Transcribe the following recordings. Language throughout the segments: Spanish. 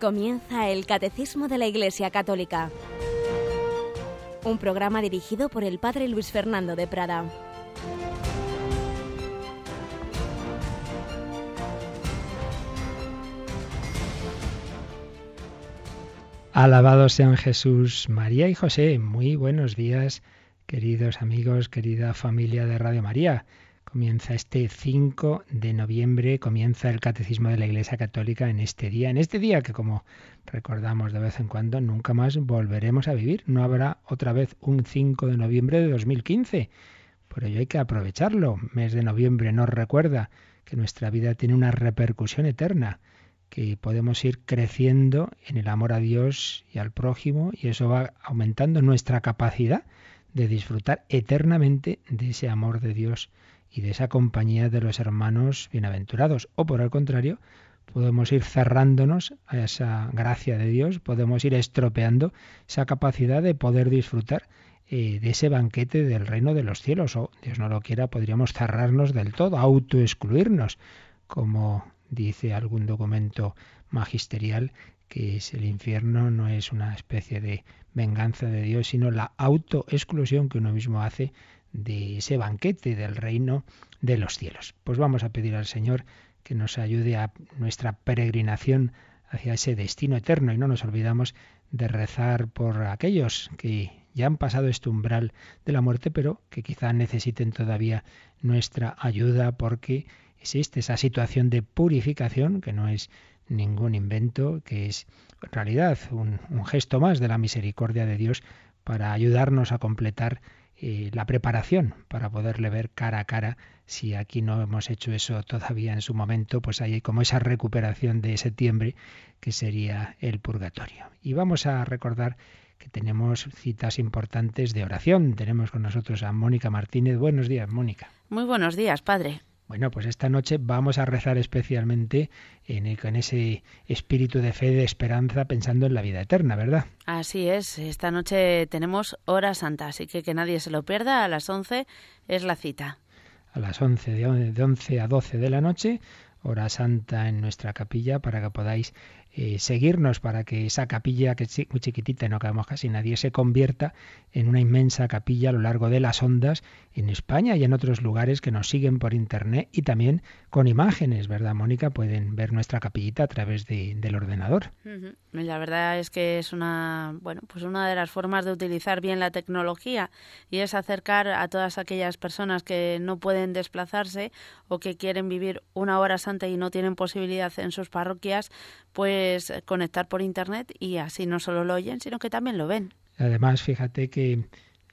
Comienza el Catecismo de la Iglesia Católica, un programa dirigido por el Padre Luis Fernando de Prada. Alabados sean Jesús, María y José. Muy buenos días, queridos amigos, querida familia de Radio María. Comienza este 5 de noviembre, comienza el Catecismo de la Iglesia Católica en este día, en este día que como recordamos de vez en cuando nunca más volveremos a vivir. No habrá otra vez un 5 de noviembre de 2015. Por ello hay que aprovecharlo. Mes de noviembre nos recuerda que nuestra vida tiene una repercusión eterna, que podemos ir creciendo en el amor a Dios y al prójimo y eso va aumentando nuestra capacidad de disfrutar eternamente de ese amor de Dios y de esa compañía de los hermanos bienaventurados. O por el contrario, podemos ir cerrándonos a esa gracia de Dios, podemos ir estropeando esa capacidad de poder disfrutar eh, de ese banquete del reino de los cielos. O, Dios no lo quiera, podríamos cerrarnos del todo, autoexcluirnos, como dice algún documento magisterial, que es el infierno no es una especie de venganza de Dios, sino la autoexclusión que uno mismo hace de ese banquete del reino de los cielos. Pues vamos a pedir al Señor que nos ayude a nuestra peregrinación hacia ese destino eterno y no nos olvidamos de rezar por aquellos que ya han pasado este umbral de la muerte, pero que quizá necesiten todavía nuestra ayuda porque existe esa situación de purificación que no es ningún invento, que es en realidad un, un gesto más de la misericordia de Dios para ayudarnos a completar eh, la preparación para poderle ver cara a cara. Si aquí no hemos hecho eso todavía en su momento, pues hay como esa recuperación de septiembre que sería el purgatorio. Y vamos a recordar que tenemos citas importantes de oración. Tenemos con nosotros a Mónica Martínez. Buenos días, Mónica. Muy buenos días, padre. Bueno, pues esta noche vamos a rezar especialmente en, ese espíritu de fe, de esperanza, pensando en la vida eterna, ¿verdad? Así es, esta noche tenemos hora santa, así que que nadie se lo pierda, a las 11 es la cita. A las 11, de 11 a 12 de la noche, hora santa en nuestra capilla, para que podáis eh, seguirnos para que esa capilla, que es muy chiquitita y no cabemos casi nadie, se convierta en una inmensa capilla a lo largo de las ondas en España y en otros lugares que nos siguen por internet y también con imágenes, ¿verdad, Mónica? Pueden ver nuestra capillita a través de, del ordenador. La verdad es que es una, bueno, pues una de las formas de utilizar bien la tecnología y es acercar a todas aquellas personas que no pueden desplazarse o que quieren vivir una hora santa y no tienen posibilidad en sus parroquias, pues conectar por internet y así no solo lo oyen, sino que también lo ven. Además, fíjate que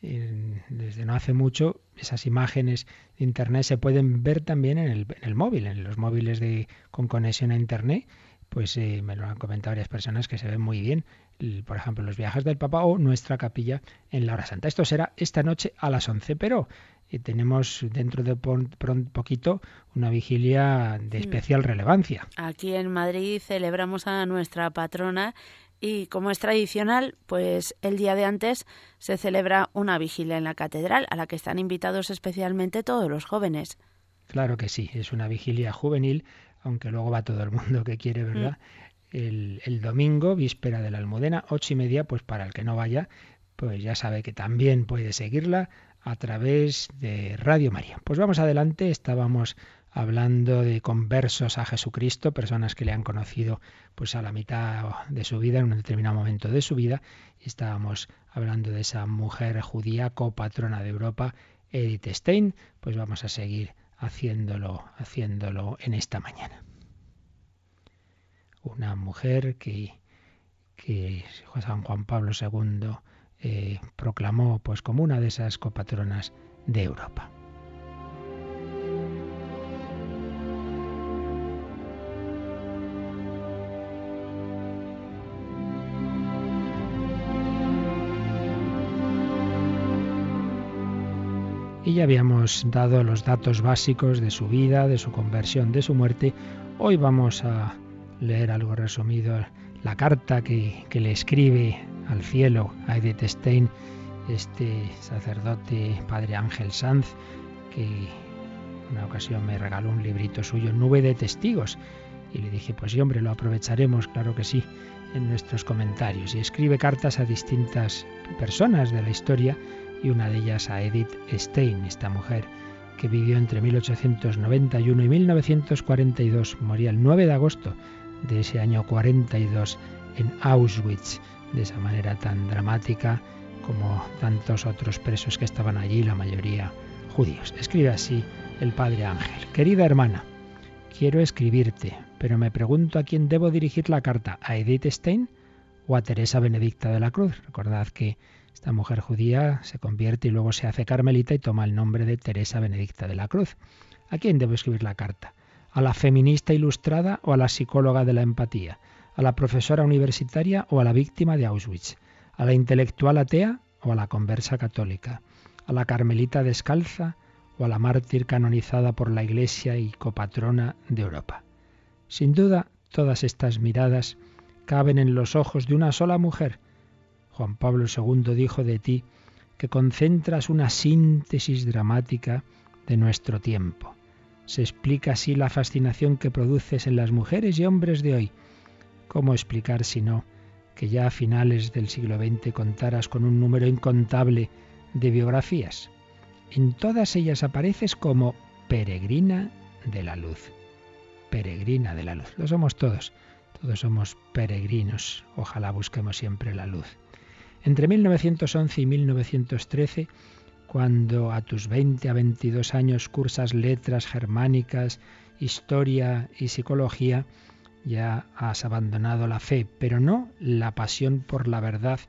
eh, desde no hace mucho esas imágenes de internet se pueden ver también en el, en el móvil, en los móviles de, con conexión a internet. Pues eh, me lo han comentado varias personas que se ven muy bien, por ejemplo, los viajes del Papa o nuestra capilla en la hora santa. Esto será esta noche a las 11, pero y tenemos dentro de poquito una vigilia de especial relevancia. Aquí en Madrid celebramos a nuestra patrona y como es tradicional, pues el día de antes se celebra una vigilia en la catedral a la que están invitados especialmente todos los jóvenes. Claro que sí, es una vigilia juvenil, aunque luego va todo el mundo que quiere, ¿verdad? Mm. El, el, domingo, víspera de la Almudena, ocho y media, pues para el que no vaya, pues ya sabe que también puede seguirla a través de Radio María. Pues vamos adelante, estábamos hablando de conversos a Jesucristo, personas que le han conocido pues a la mitad de su vida, en un determinado momento de su vida, estábamos hablando de esa mujer judía copatrona de Europa, Edith Stein, pues vamos a seguir haciéndolo, haciéndolo en esta mañana. Una mujer que, que San Juan Pablo II eh, proclamó pues como una de esas copatronas de Europa. Y ya habíamos dado los datos básicos de su vida, de su conversión, de su muerte. Hoy vamos a leer algo resumido, la carta que, que le escribe al cielo a Edith Stein, este sacerdote padre Ángel Sanz, que una ocasión me regaló un librito suyo, Nube de Testigos. Y le dije, pues sí, hombre, lo aprovecharemos, claro que sí. en nuestros comentarios y escribe cartas a distintas personas de la historia y una de ellas a Edith Stein, esta mujer que vivió entre 1891 y 1942. Moría el 9 de agosto de ese año 42 en Auschwitz, de esa manera tan dramática como tantos otros presos que estaban allí, la mayoría judíos. Escribe así el padre Ángel. Querida hermana, quiero escribirte, pero me pregunto a quién debo dirigir la carta, a Edith Stein o a Teresa Benedicta de la Cruz. Recordad que esta mujer judía se convierte y luego se hace carmelita y toma el nombre de Teresa Benedicta de la Cruz. ¿A quién debo escribir la carta? ¿A la feminista ilustrada o a la psicóloga de la empatía? ¿A la profesora universitaria o a la víctima de Auschwitz? ¿A la intelectual atea o a la conversa católica? ¿A la carmelita descalza o a la mártir canonizada por la Iglesia y copatrona de Europa? Sin duda, todas estas miradas caben en los ojos de una sola mujer, Juan Pablo II dijo de ti que concentras una síntesis dramática de nuestro tiempo. Se explica así la fascinación que produces en las mujeres y hombres de hoy. ¿Cómo explicar si no que ya a finales del siglo XX contaras con un número incontable de biografías? En todas ellas apareces como peregrina de la luz. Peregrina de la luz. Lo somos todos. Todos somos peregrinos. Ojalá busquemos siempre la luz. Entre 1911 y 1913, cuando a tus 20 a 22 años cursas letras germánicas, historia y psicología, ya has abandonado la fe, pero no la pasión por la verdad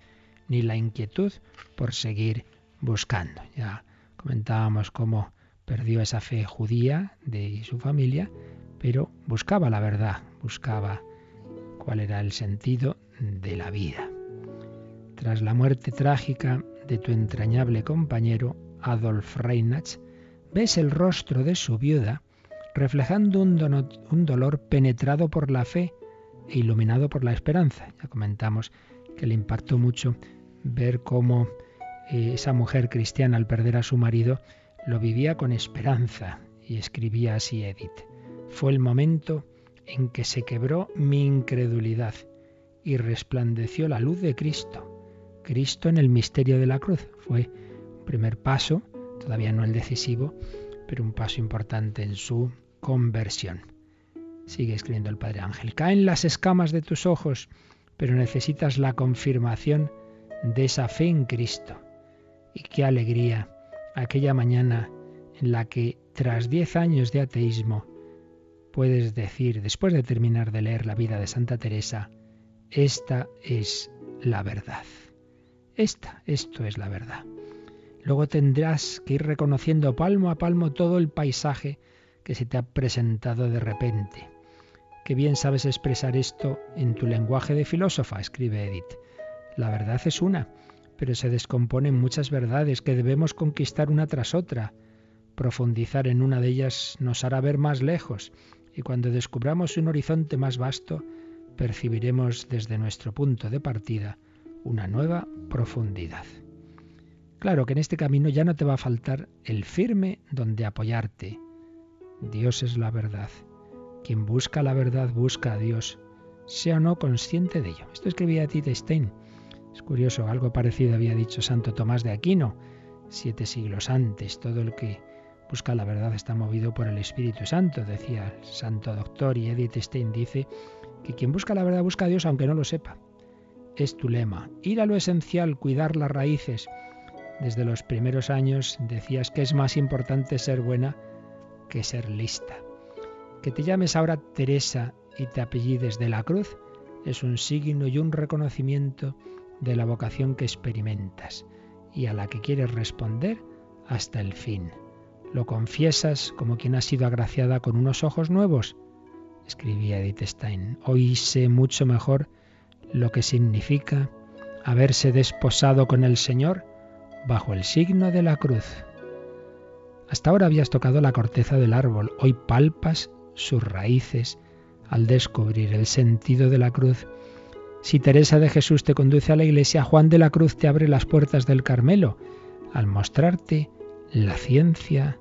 ni la inquietud por seguir buscando. Ya comentábamos cómo perdió esa fe judía de su familia, pero buscaba la verdad, buscaba cuál era el sentido de la vida tras la muerte trágica de tu entrañable compañero Adolf Reinach, ves el rostro de su viuda reflejando un, dolor penetrado por la fe e iluminado por la esperanza. Ya comentamos que le impactó mucho ver cómo eh, esa mujer cristiana al perder a su marido lo vivía con esperanza y escribía así Edith. Fue el momento en que se quebró mi incredulidad y resplandeció la luz de Cristo Cristo en el misterio de la cruz. Fue un primer paso, todavía no el decisivo, pero un paso importante en su conversión. Sigue escribiendo el Padre Ángel. Caen las escamas de tus ojos, pero necesitas la confirmación de esa fe en Cristo. Y qué alegría aquella mañana en la que, tras diez años de ateísmo, puedes decir, después de terminar de leer la vida de Santa Teresa, esta es la verdad. Esta, esto es la verdad. Luego tendrás que ir reconociendo palmo a palmo todo el paisaje que se te ha presentado de repente. Qué bien sabes expresar esto en tu lenguaje de filósofa, escribe Edith. La verdad es una, pero se descomponen muchas verdades que debemos conquistar una tras otra. Profundizar en una de ellas nos hará ver más lejos, y cuando descubramos un horizonte más vasto, percibiremos desde nuestro punto de partida una nueva profundidad. Claro que en este camino ya no te va a faltar el firme donde apoyarte. Dios es la verdad. Quien busca la verdad busca a Dios, sea o no consciente de ello. Esto escribía Tite Stein. Es curioso, algo parecido había dicho Santo Tomás de Aquino siete siglos antes. Todo el que busca la verdad está movido por el Espíritu Santo, decía el Santo Doctor. Y Edith Stein dice que quien busca la verdad busca a Dios aunque no lo sepa es tu lema. Ir a lo esencial, cuidar las raíces. Desde los primeros años decías que es más importante ser buena que ser lista. Que te llames ahora Teresa y te apellides de la cruz es un signo y un reconocimiento de la vocación que experimentas y a la que quieres responder hasta el fin. ¿Lo confiesas como quien ha sido agraciada con unos ojos nuevos? Escribía Edith Stein. Hoy sé mucho mejor lo que significa haberse desposado con el Señor bajo el signo de la cruz. Hasta ahora habías tocado la corteza del árbol, hoy palpas sus raíces al descubrir el sentido de la cruz. Si Teresa de Jesús te conduce a la iglesia, Juan de la Cruz te abre las puertas del Carmelo al mostrarte la ciencia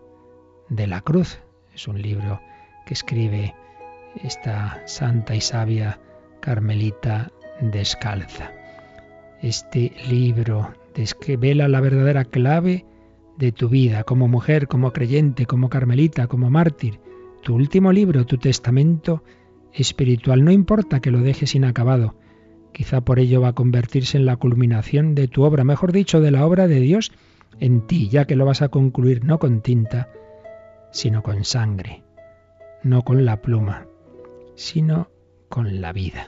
de la cruz. Es un libro que escribe esta santa y sabia carmelita descalza. Este libro desvela la verdadera clave de tu vida como mujer, como creyente, como carmelita, como mártir. Tu último libro, tu testamento espiritual, no importa que lo dejes inacabado. Quizá por ello va a convertirse en la culminación de tu obra, mejor dicho, de la obra de Dios en ti, ya que lo vas a concluir no con tinta, sino con sangre, no con la pluma, sino con la vida.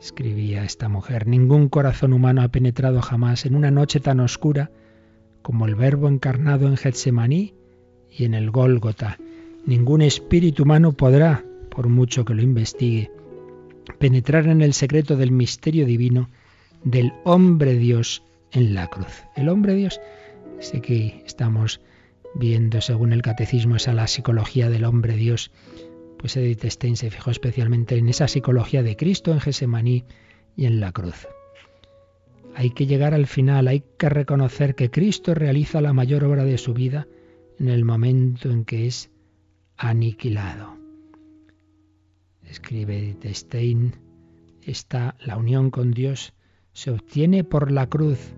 Escribía esta mujer, ningún corazón humano ha penetrado jamás en una noche tan oscura como el Verbo encarnado en Getsemaní y en el Gólgota. Ningún espíritu humano podrá, por mucho que lo investigue, penetrar en el secreto del misterio divino del hombre Dios en la cruz. El hombre Dios, sé que estamos viendo según el catecismo esa la psicología del hombre Dios, pues Edith Stein se fijó especialmente en esa psicología de Cristo en Gesemaní y en la cruz. Hay que llegar al final, hay que reconocer que Cristo realiza la mayor obra de su vida en el momento en que es aniquilado escribe Stein, está la unión con Dios se obtiene por la cruz,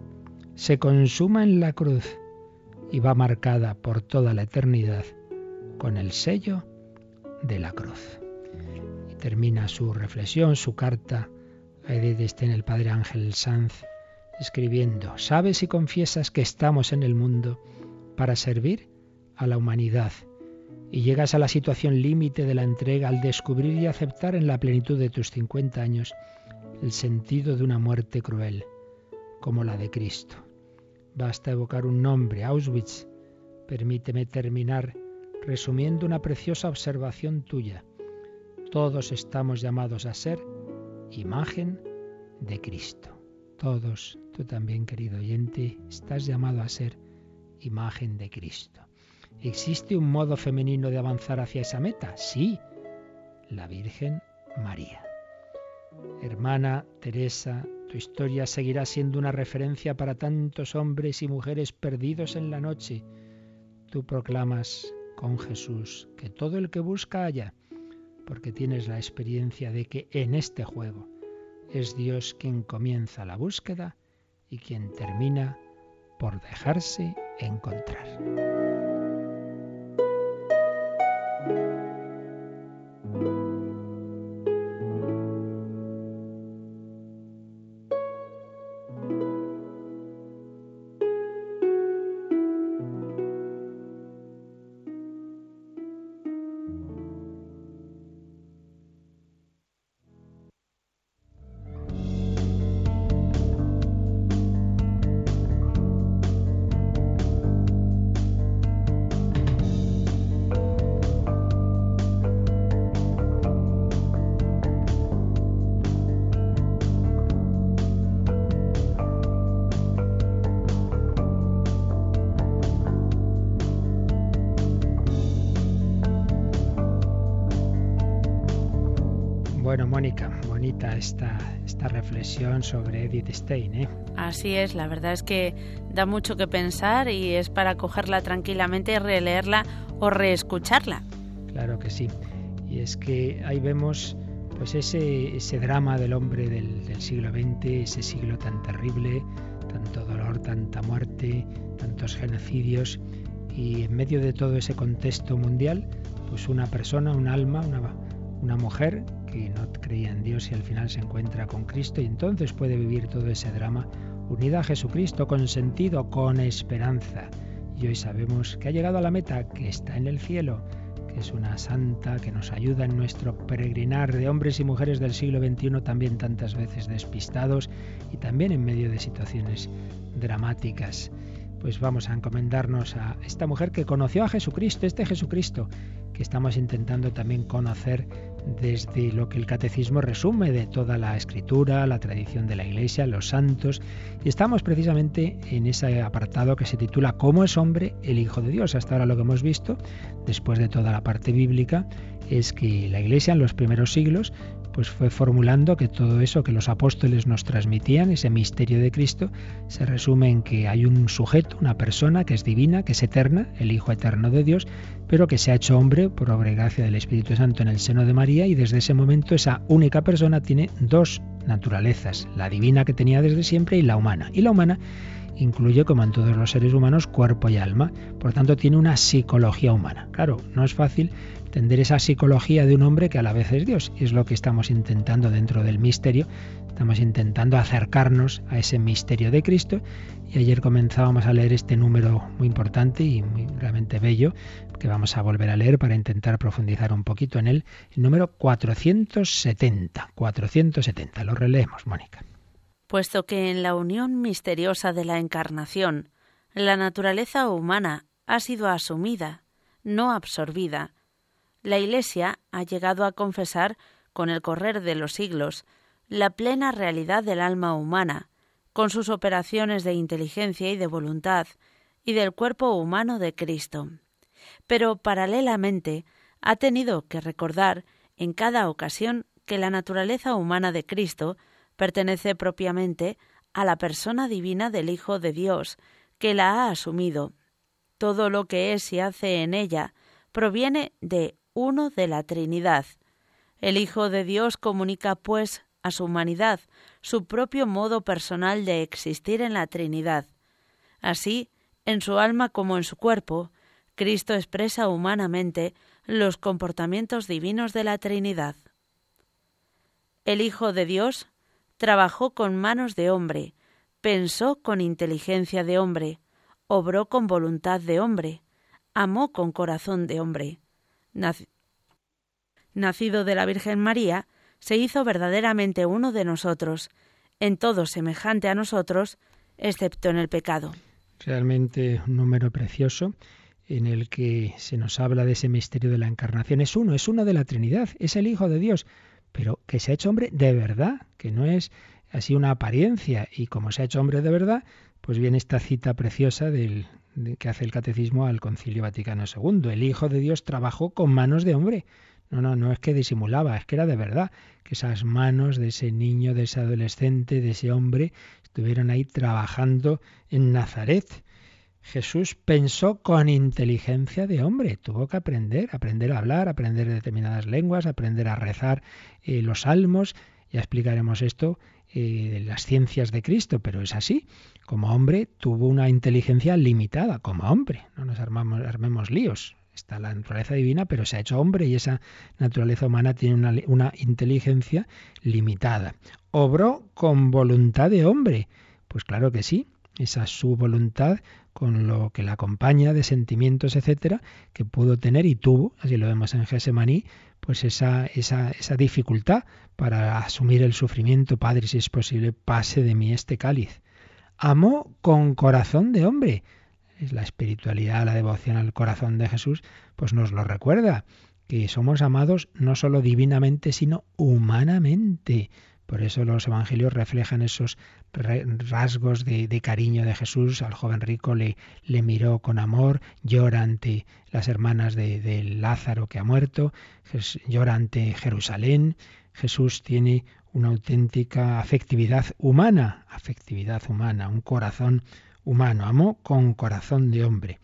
se consuma en la cruz y va marcada por toda la eternidad con el sello de la cruz. Y termina su reflexión, su carta a Edith Stein, el padre Ángel Sanz, escribiendo, sabes y confiesas que estamos en el mundo para servir a la humanidad y llegas a la situación límite de la entrega al descubrir y aceptar en la plenitud de tus 50 años el sentido de una muerte cruel, como la de Cristo. Basta evocar un nombre, Auschwitz. Permíteme terminar resumiendo una preciosa observación tuya. Todos estamos llamados a ser imagen de Cristo. Todos, tú también, querido oyente, estás llamado a ser imagen de Cristo. ¿Existe un modo femenino de avanzar hacia esa meta? Sí, la Virgen María. Hermana Teresa, tu historia seguirá siendo una referencia para tantos hombres y mujeres perdidos en la noche. Tú proclamas con Jesús que todo el que busca haya, porque tienes la experiencia de que en este juego es Dios quien comienza la búsqueda y quien termina por dejarse encontrar. Esta, esta reflexión sobre Edith Stein. ¿eh? Así es, la verdad es que da mucho que pensar y es para cogerla tranquilamente y releerla o reescucharla. Claro que sí. Y es que ahí vemos pues ese, ese drama del hombre del, del siglo XX, ese siglo tan terrible, tanto dolor, tanta muerte, tantos genocidios y en medio de todo ese contexto mundial, pues una persona, un alma, una, una mujer que no creía en Dios y al final se encuentra con Cristo y entonces puede vivir todo ese drama unida a Jesucristo, con sentido, con esperanza. Y hoy sabemos que ha llegado a la meta, que está en el cielo, que es una santa que nos ayuda en nuestro peregrinar de hombres y mujeres del siglo XXI, también tantas veces despistados y también en medio de situaciones dramáticas. Pues vamos a encomendarnos a esta mujer que conoció a Jesucristo, este Jesucristo que estamos intentando también conocer desde lo que el catecismo resume de toda la escritura, la tradición de la Iglesia, los santos, y estamos precisamente en ese apartado que se titula ¿Cómo es hombre el Hijo de Dios? Hasta ahora lo que hemos visto, después de toda la parte bíblica, es que la Iglesia en los primeros siglos pues fue formulando que todo eso que los apóstoles nos transmitían, ese misterio de Cristo, se resume en que hay un sujeto, una persona que es divina, que es eterna, el Hijo eterno de Dios, pero que se ha hecho hombre por obra y gracia del Espíritu Santo en el seno de María y desde ese momento esa única persona tiene dos naturalezas, la divina que tenía desde siempre y la humana. Y la humana incluye, como en todos los seres humanos, cuerpo y alma. Por tanto, tiene una psicología humana. Claro, no es fácil entender esa psicología de un hombre que a la vez es Dios. Y es lo que estamos intentando dentro del misterio. Estamos intentando acercarnos a ese misterio de Cristo. Y ayer comenzábamos a leer este número muy importante y muy realmente bello, que vamos a volver a leer para intentar profundizar un poquito en él. El número 470. 470. Lo releemos, Mónica puesto que en la unión misteriosa de la Encarnación, la naturaleza humana ha sido asumida, no absorbida. La Iglesia ha llegado a confesar, con el correr de los siglos, la plena realidad del alma humana, con sus operaciones de inteligencia y de voluntad, y del cuerpo humano de Cristo. Pero paralelamente ha tenido que recordar en cada ocasión que la naturaleza humana de Cristo pertenece propiamente a la persona divina del Hijo de Dios, que la ha asumido. Todo lo que es y hace en ella proviene de uno de la Trinidad. El Hijo de Dios comunica, pues, a su humanidad su propio modo personal de existir en la Trinidad. Así, en su alma como en su cuerpo, Cristo expresa humanamente los comportamientos divinos de la Trinidad. El Hijo de Dios trabajó con manos de hombre, pensó con inteligencia de hombre, obró con voluntad de hombre, amó con corazón de hombre. Nacido de la Virgen María, se hizo verdaderamente uno de nosotros, en todo semejante a nosotros, excepto en el pecado. Realmente un número precioso en el que se nos habla de ese misterio de la encarnación. Es uno, es uno de la Trinidad, es el Hijo de Dios pero que se ha hecho hombre de verdad, que no es así una apariencia. Y como se ha hecho hombre de verdad, pues viene esta cita preciosa del, que hace el catecismo al Concilio Vaticano II. El Hijo de Dios trabajó con manos de hombre. No, no, no es que disimulaba, es que era de verdad, que esas manos de ese niño, de ese adolescente, de ese hombre, estuvieron ahí trabajando en Nazaret. Jesús pensó con inteligencia de hombre, tuvo que aprender, aprender a hablar, aprender determinadas lenguas, aprender a rezar eh, los salmos, ya explicaremos esto eh, las ciencias de Cristo, pero es así. Como hombre tuvo una inteligencia limitada, como hombre, no nos armamos, armemos líos. Está la naturaleza divina, pero se ha hecho hombre y esa naturaleza humana tiene una, una inteligencia limitada. Obró con voluntad de hombre. Pues claro que sí, esa es su voluntad con lo que la acompaña de sentimientos, etcétera, que pudo tener y tuvo, así lo vemos en Gesemaní, pues esa, esa, esa dificultad para asumir el sufrimiento. Padre, si es posible, pase de mí este cáliz. Amó con corazón de hombre. Es la espiritualidad, la devoción al corazón de Jesús, pues nos lo recuerda, que somos amados no solo divinamente, sino humanamente. Por eso los evangelios reflejan esos rasgos de, cariño de Jesús. Al joven rico le, miró con amor, llora ante las hermanas de, Lázaro que ha muerto, llora ante Jerusalén. Jesús tiene una auténtica afectividad humana, afectividad humana, un corazón humano. Amó con corazón de hombre.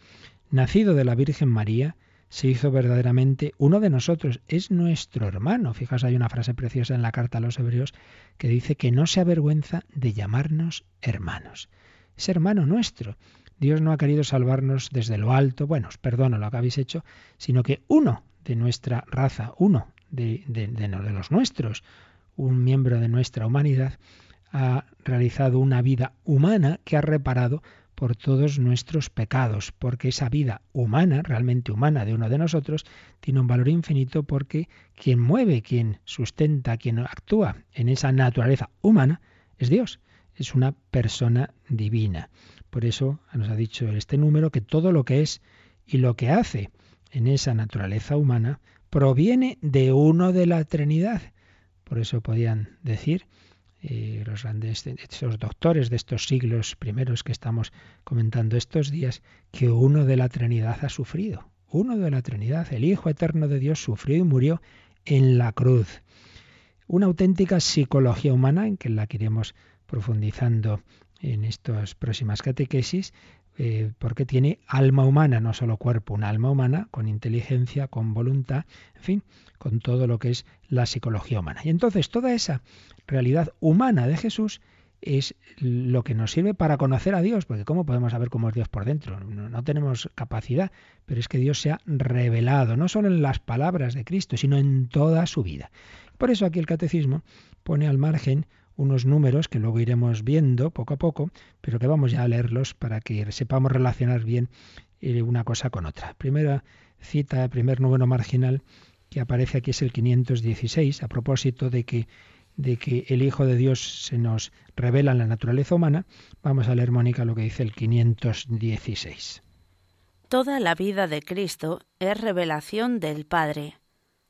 Nacido de la Virgen María, se hizo verdaderamente uno de nosotros, es nuestro hermano. Fijaos, hay una frase preciosa en la carta a los hebreos que dice que no se avergüenza de llamarnos hermanos. Es hermano nuestro. Dios no ha querido salvarnos desde lo alto, bueno, os perdono lo que habéis hecho, sino que uno de nuestra raza, uno de, de, de los nuestros, un miembro de nuestra humanidad, ha realizado una vida humana que ha reparado por todos nuestros pecados, porque esa vida humana, realmente humana de uno de nosotros, tiene un valor infinito porque quien mueve, quien sustenta, quien actúa en esa naturaleza humana es Dios, es una persona divina. Por eso nos ha dicho este número que todo lo que es y lo que hace en esa naturaleza humana proviene de uno de la Trinidad. Por eso podían decir eh, los grandes doctores de estos siglos primeros que estamos comentando estos días, que uno de la Trinidad ha sufrido. Uno de la Trinidad, el Hijo Eterno de Dios, sufrió y murió en la cruz. Una auténtica psicología humana en que la que iremos profundizando en estas próximas catequesis, eh, porque tiene alma humana, no solo cuerpo, una alma humana con inteligencia, con voluntad, en fin, con todo lo que es la psicología humana. Y entonces toda esa realidad humana de Jesús es lo que nos sirve para conocer a Dios, porque ¿cómo podemos saber cómo es Dios por dentro? No, tenemos capacidad, pero es que Dios se ha revelado, no solo en las palabras de Cristo, sino en toda su vida. Por eso aquí el catecismo pone al margen unos números que luego iremos viendo poco a poco, pero que vamos ya a leerlos para que sepamos relacionar bien eh, una cosa con otra. Primera cita, primer número marginal que aparece aquí es el 516, a propósito de que de que el Hijo de Dios se nos revela en la naturaleza humana, vamos a leer, Mónica, lo que dice el 516. Toda la vida de Cristo es revelación del Padre.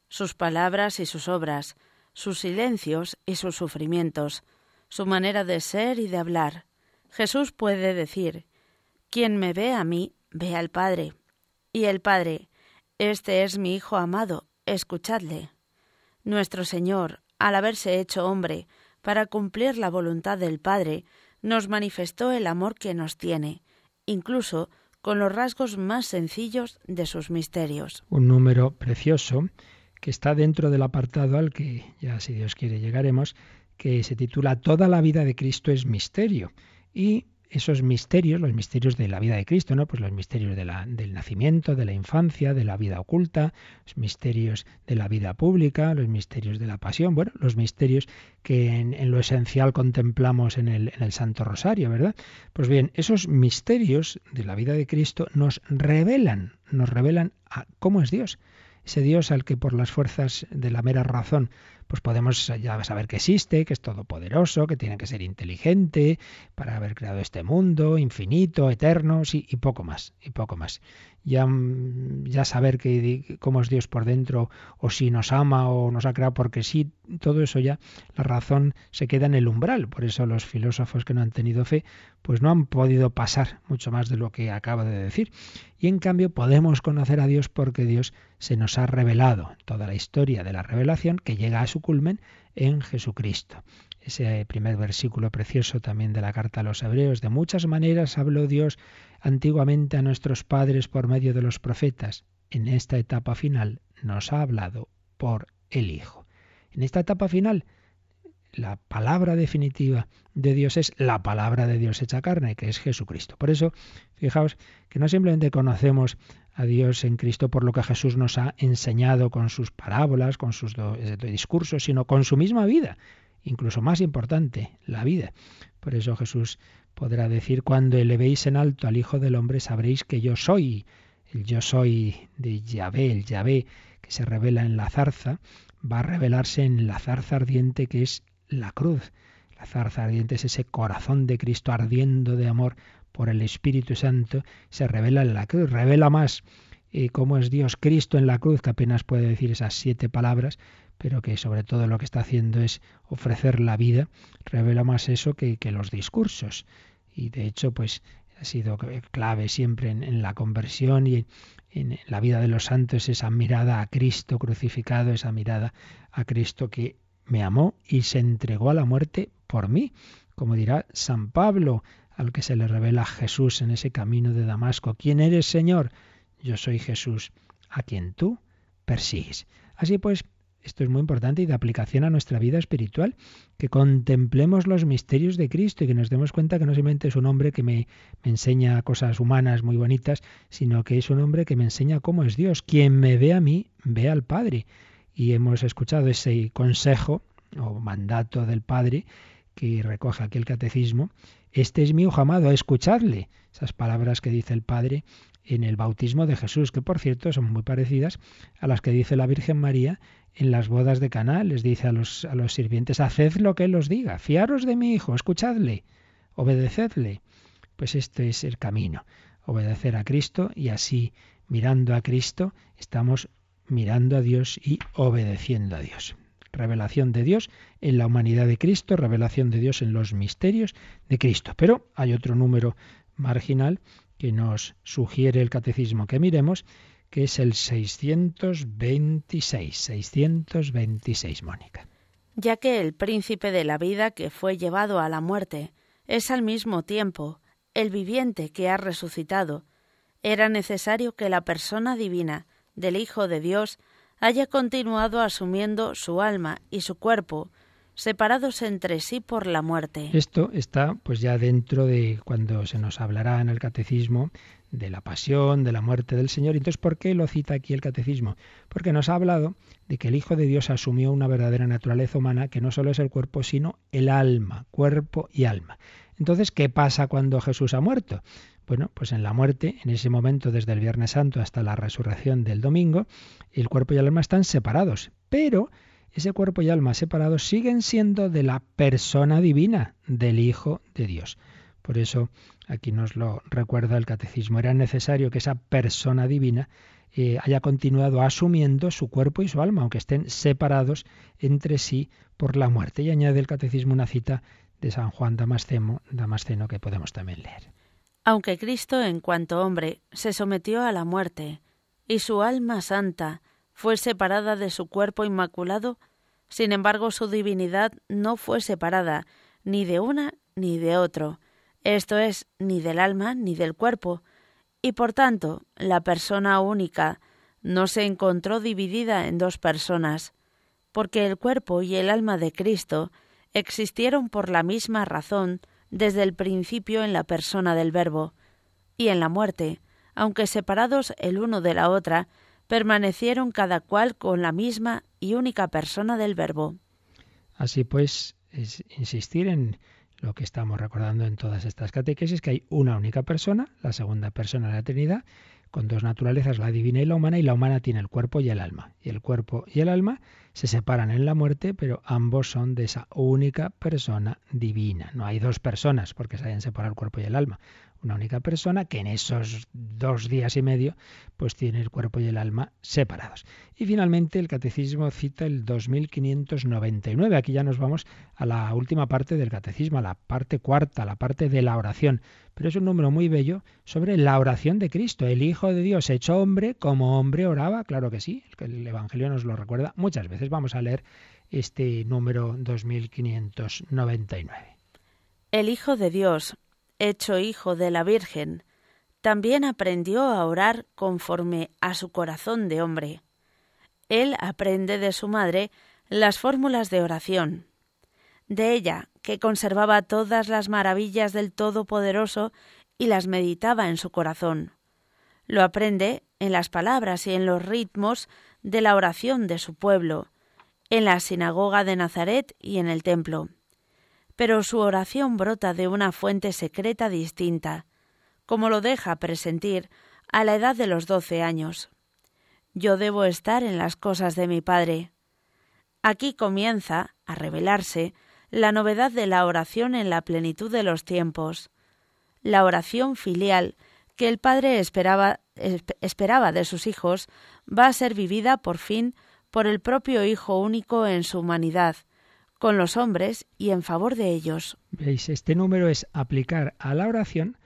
Sus palabras y sus obras, sus silencios y sus sufrimientos, su manera de ser y de hablar. Jesús puede decir, Quien me ve a mí, ve al Padre. Y el Padre, Este es mi Hijo amado, escuchadle. Nuestro Señor, al haberse hecho hombre, para cumplir la voluntad del Padre, nos manifestó el amor que nos tiene, incluso con los rasgos más sencillos de sus misterios. Un número precioso que está dentro del apartado al que ya si Dios quiere llegaremos, que se titula Toda la vida de Cristo es misterio. Y esos misterios, los misterios de la vida de Cristo, ¿no? Pues los misterios del nacimiento, de la infancia, de la vida oculta, los misterios de la vida pública, los misterios de la pasión, bueno, los misterios que en, lo esencial contemplamos en el, en el Santo Rosario, ¿verdad? Pues bien, esos misterios de la vida de Cristo nos revelan, nos revelan a cómo es Dios ese Dios al que por las fuerzas de la mera razón pues podemos ya saber que existe, que es todopoderoso, que tiene que ser inteligente para haber creado este mundo, infinito, eterno, sí, y poco más, y poco más. Ya, mm, ya saber que, cómo es Dios por dentro, o si nos ama o nos ha creado porque sí, todo eso ya, la razón se queda en el umbral. Por eso los filósofos que no han tenido fe, pues no han podido pasar mucho más de lo que acabo de decir. Y en cambio podemos conocer a Dios porque Dios se nos ha revelado toda la historia de la revelación que llega a su culmen en Jesucristo. Ese primer versículo precioso también de la carta a los hebreos. De muchas maneras habló Dios antiguamente a nuestros padres por medio de los profetas. En esta etapa final nos ha hablado por el Hijo. En esta etapa final, la palabra definitiva de Dios es la palabra de Dios hecha carne, que es Jesucristo. Por eso, fijaos que no simplemente conocemos a Dios en Cristo por lo que Jesús nos ha enseñado con sus parábolas, con sus discursos, sino con su misma vida. Incluso más importante, la vida. Por eso Jesús podrá decir, cuando elevéis en alto al Hijo del Hombre, sabréis que yo soy. El yo soy de Yahvé, el Yahvé que se revela en la zarza, va a revelarse en la zarza ardiente que es la cruz. La zarza ardiente es ese corazón de Cristo ardiendo de amor por el Espíritu Santo, se revela en la cruz, revela más eh, cómo es Dios Cristo en la cruz, que apenas puede decir esas siete palabras, pero que sobre todo lo que está haciendo es ofrecer la vida, revela más eso que, los discursos. Y de hecho, pues ha sido clave siempre en, en, la conversión y en la vida de los santos esa mirada a Cristo crucificado, esa mirada a Cristo que me amó y se entregó a la muerte por mí. Como dirá San Pablo, al que se le revela Jesús en ese camino de Damasco. ¿Quién eres, Señor? Yo soy Jesús, a quien tú persigues. Así pues, esto es muy importante y de aplicación a nuestra vida espiritual, que contemplemos los misterios de Cristo y que nos demos cuenta que no simplemente es un hombre que me, me, enseña cosas humanas muy bonitas, sino que es un hombre que me enseña cómo es Dios. Quien me ve a mí, ve al Padre. Y hemos escuchado ese consejo o mandato del Padre que recoge aquí el catecismo, este es mi hijo amado, escuchadle. Esas palabras que dice el Padre en el bautismo de Jesús, que por cierto son muy parecidas a las que dice la Virgen María en las bodas de Caná. Les dice a los, a los sirvientes, haced lo que él os diga, fiaros de mi hijo, escuchadle, obedecedle. Pues este es el camino, obedecer a Cristo y así, mirando a Cristo, estamos mirando a Dios y obedeciendo a Dios revelación de Dios en la humanidad de Cristo, revelación de Dios en los misterios de Cristo. Pero hay otro número marginal que nos sugiere el catecismo que miremos, que es el 626. 626, Mónica. Ya que el príncipe de la vida que fue llevado a la muerte es al mismo tiempo el viviente que ha resucitado, era necesario que la persona divina del Hijo de Dios haya continuado asumiendo su alma y su cuerpo, separados entre sí por la muerte. Esto está pues ya dentro de cuando se nos hablará en el catecismo de la pasión, de la muerte del Señor. Entonces, ¿por qué lo cita aquí el catecismo? Porque nos ha hablado de que el Hijo de Dios asumió una verdadera naturaleza humana que no solo es el cuerpo, sino el alma, cuerpo y alma. Entonces, ¿qué pasa cuando Jesús ha muerto? Bueno, pues en la muerte, en ese momento desde el Viernes Santo hasta la resurrección del domingo, el cuerpo y el alma están separados, pero ese cuerpo y alma separados siguen siendo de la persona divina del Hijo de Dios. Por eso aquí nos lo recuerda el catecismo. Era necesario que esa persona divina eh, haya continuado asumiendo su cuerpo y su alma, aunque estén separados entre sí por la muerte. Y añade el catecismo una cita de San Juan Damasceno, Damasceno que podemos también leer. Aunque Cristo, en cuanto hombre, se sometió a la muerte, y su alma santa fue separada de su cuerpo inmaculado, sin embargo su divinidad no fue separada ni de una ni de otro, esto es, ni del alma ni del cuerpo, y por tanto la persona única no se encontró dividida en dos personas, porque el cuerpo y el alma de Cristo existieron por la misma razón desde el principio en la persona del Verbo, y en la muerte, aunque separados el uno de la otra, permanecieron cada cual con la misma y única persona del Verbo. Así pues, es insistir en lo que estamos recordando en todas estas catequesis, que hay una única persona, la segunda persona de la Trinidad, con dos naturalezas, la divina y la humana, y la humana tiene el cuerpo y el alma. Y el cuerpo y el alma se separan en la muerte, pero ambos son de esa única persona divina. No hay dos personas porque se hayan separado el cuerpo y el alma una única persona que en esos dos días y medio pues tiene el cuerpo y el alma separados. Y finalmente el catecismo cita el 2599. Aquí ya nos vamos a la última parte del catecismo, a la parte cuarta, la parte de la oración. Pero es un número muy bello sobre la oración de Cristo. El Hijo de Dios hecho hombre, como hombre oraba, claro que sí, el Evangelio nos lo recuerda muchas veces. Vamos a leer este número 2599. El Hijo de Dios hecho hijo de la Virgen, también aprendió a orar conforme a su corazón de hombre. Él aprende de su madre las fórmulas de oración. De ella, que conservaba todas las maravillas del Todopoderoso y las meditaba en su corazón. Lo aprende en las palabras y en los ritmos de la oración de su pueblo, en la sinagoga de Nazaret y en el templo pero su oración brota de una fuente secreta distinta, como lo deja presentir a la edad de los doce años. Yo debo estar en las cosas de mi Padre. Aquí comienza a revelarse la novedad de la oración en la plenitud de los tiempos, la oración filial que el Padre esperaba, esperaba de sus hijos va a ser vivida por fin por el propio Hijo único en su humanidad, con los hombres y en favor de ellos. Veis, este número es aplicar a la oración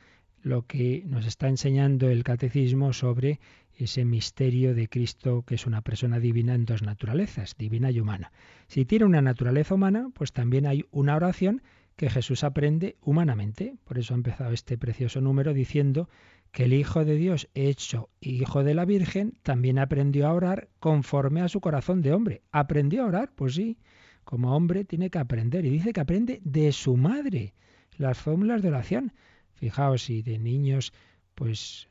lo que nos está enseñando el catecismo sobre ese misterio de Cristo que es una persona divina en dos naturalezas, divina y humana. Si tiene una naturaleza humana, pues también hay una oración que Jesús aprende humanamente. Por eso ha empezado este precioso número diciendo que el Hijo de Dios, hecho Hijo de la Virgen, también aprendió a orar conforme a su corazón de hombre. ¿Aprendió a orar? Pues sí como hombre tiene que aprender y dice que aprende de su madre las fórmulas de oración. Fijaos, si de niños pues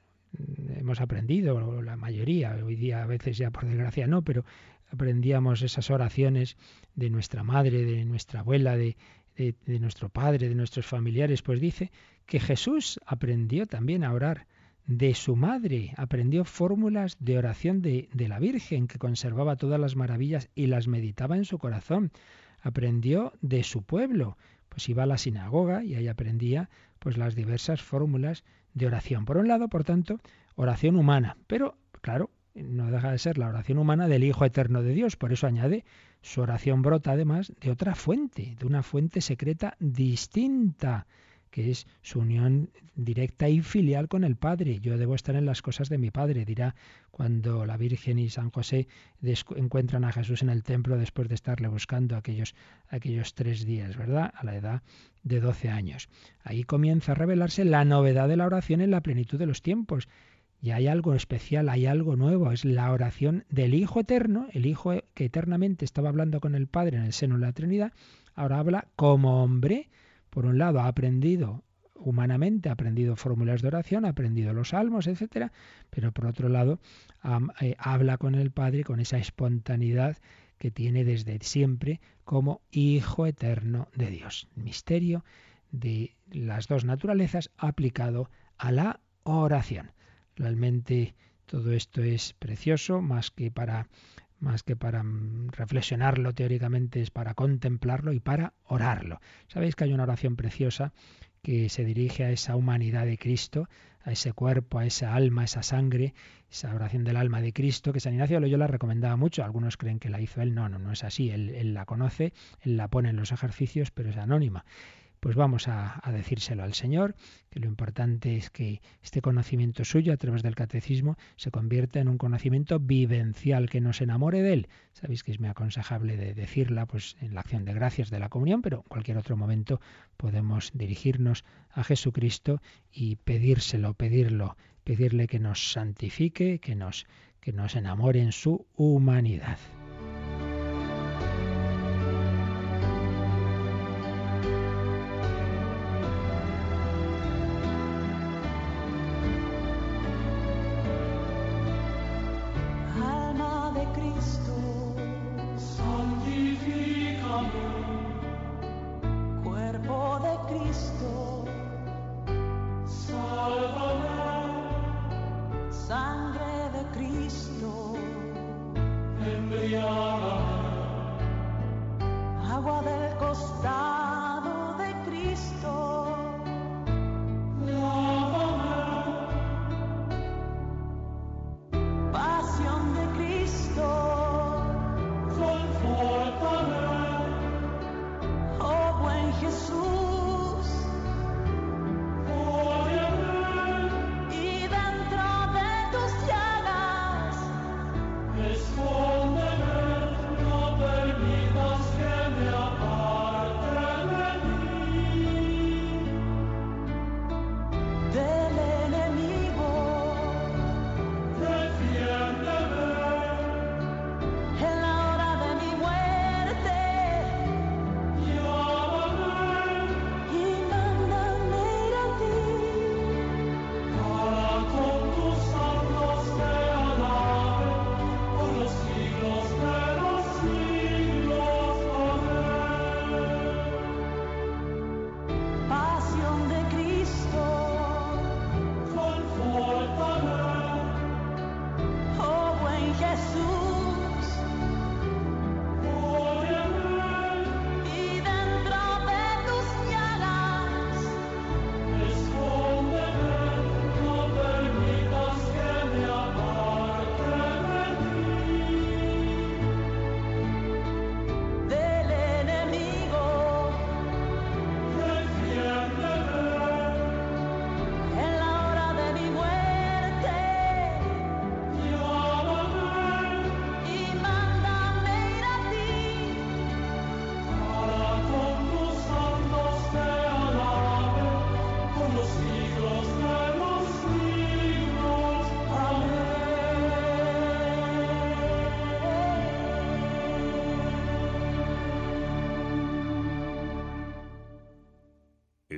hemos aprendido, la mayoría, hoy día a veces ya por desgracia no, pero aprendíamos esas oraciones de nuestra madre, de nuestra abuela, de, de nuestro padre, de nuestros familiares, pues dice que Jesús aprendió también a orar de su madre, aprendió fórmulas de oración de, la Virgen, que conservaba todas las maravillas y las meditaba en su corazón. Aprendió de su pueblo, pues iba a la sinagoga y ahí aprendía pues las diversas fórmulas de oración. Por un lado, por tanto, oración humana, pero claro, no deja de ser la oración humana del Hijo Eterno de Dios. Por eso añade, su oración brota además de otra fuente, de una fuente secreta distinta que es su unión directa y filial con el Padre. Yo debo estar en las cosas de mi Padre, dirá cuando la Virgen y San José encuentran a Jesús en el templo después de estarle buscando aquellos, aquellos tres días, ¿verdad? A la edad de 12 años. Ahí comienza a revelarse la novedad de la oración en la plenitud de los tiempos. Y hay algo especial, hay algo nuevo, es la oración del Hijo Eterno, el Hijo que eternamente estaba hablando con el Padre en el seno de la Trinidad, ahora habla como hombre, por un lado, ha aprendido humanamente, ha aprendido fórmulas de oración, ha aprendido los salmos, etcétera, pero por otro lado, eh, habla con el Padre con esa espontaneidad que tiene desde siempre como Hijo eterno de Dios. Misterio de las dos naturalezas aplicado a la oración. Realmente todo esto es precioso, más que para más que para mm, reflexionarlo teóricamente, es para contemplarlo y para orarlo. Sabéis que hay una oración preciosa que se dirige a esa humanidad de Cristo, a ese cuerpo, a esa alma, a esa sangre, esa oración del alma de Cristo, que San Ignacio de la recomendaba mucho. Algunos creen que la hizo él. No, no, no es así. Él, él la conoce, él la pone en los ejercicios, pero es anónima pues vamos a, decírselo al Señor, que lo importante es que este conocimiento suyo a través del catecismo se convierta en un conocimiento vivencial, que nos enamore de él. Sabéis que es muy aconsejable de decirla pues en la acción de gracias de la comunión, pero en cualquier otro momento podemos dirigirnos a Jesucristo y pedírselo, pedirlo, pedirle que nos santifique, que nos, que nos enamore en su humanidad.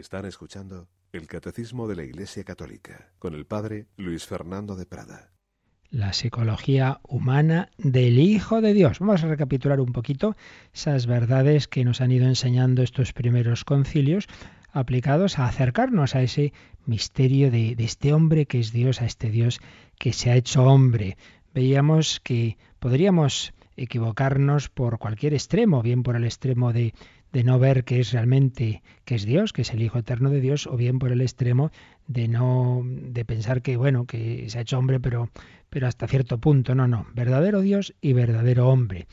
Están escuchando el Catecismo de la Iglesia Católica con el Padre Luis Fernando de Prada. La psicología humana del Hijo de Dios. Vamos a recapitular un poquito esas verdades que nos han ido enseñando estos primeros concilios aplicados a acercarnos a ese misterio de, de este hombre que es Dios, a este Dios que se ha hecho hombre. Veíamos que podríamos equivocarnos por cualquier extremo, bien por el extremo de de no ver que es realmente que es Dios, que es el Hijo eterno de Dios, o bien por el extremo de no de pensar que bueno, que se ha hecho hombre, pero pero hasta cierto punto, no, no, verdadero Dios y verdadero hombre.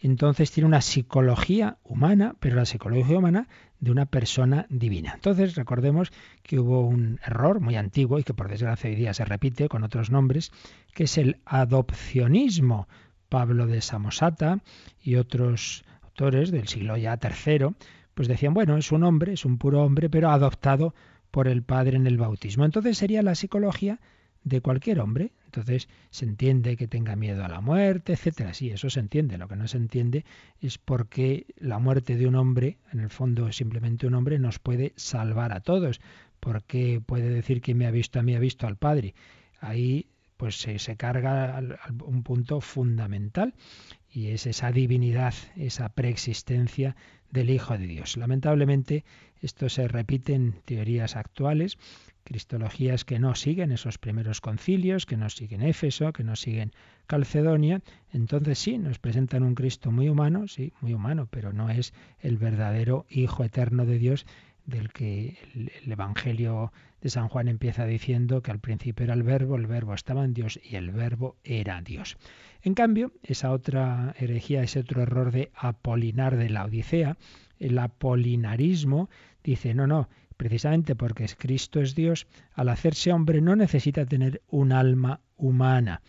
entonces tiene una psicología humana, pero la psicología humana de una persona divina. Entonces recordemos que hubo un error muy antiguo y que por desgracia hoy día se repite con otros nombres, que es el adopcionismo. Pablo de Samosata y otros del siglo ya III, pues decían, bueno, es un hombre, es un puro hombre, pero adoptado por el Padre en el bautismo. Entonces sería la psicología de cualquier hombre. Entonces se entiende que tenga miedo a la muerte, etcétera. Sí, eso se entiende. Lo que no se entiende es por qué la muerte de un hombre, en el fondo simplemente un hombre, nos puede salvar a todos. ¿Por qué puede decir que me ha visto a mí, ha visto al Padre? Ahí pues se, se carga un punto fundamental y es esa divinidad, esa preexistencia del Hijo de Dios. Lamentablemente esto se repite en teorías actuales, cristologías que no siguen esos primeros concilios, que no siguen Éfeso, que no siguen Calcedonia, entonces sí, nos presentan un Cristo muy humano, sí, muy humano, pero no es el verdadero Hijo eterno de Dios del que el, Evangelio de San Juan empieza diciendo que al principio era el verbo, el verbo estaba en Dios y el verbo era Dios. En cambio, esa otra herejía, ese otro error de Apolinar de la Odisea, el apolinarismo, dice, no, no, precisamente porque Cristo es Dios, al hacerse hombre no necesita tener un alma humana.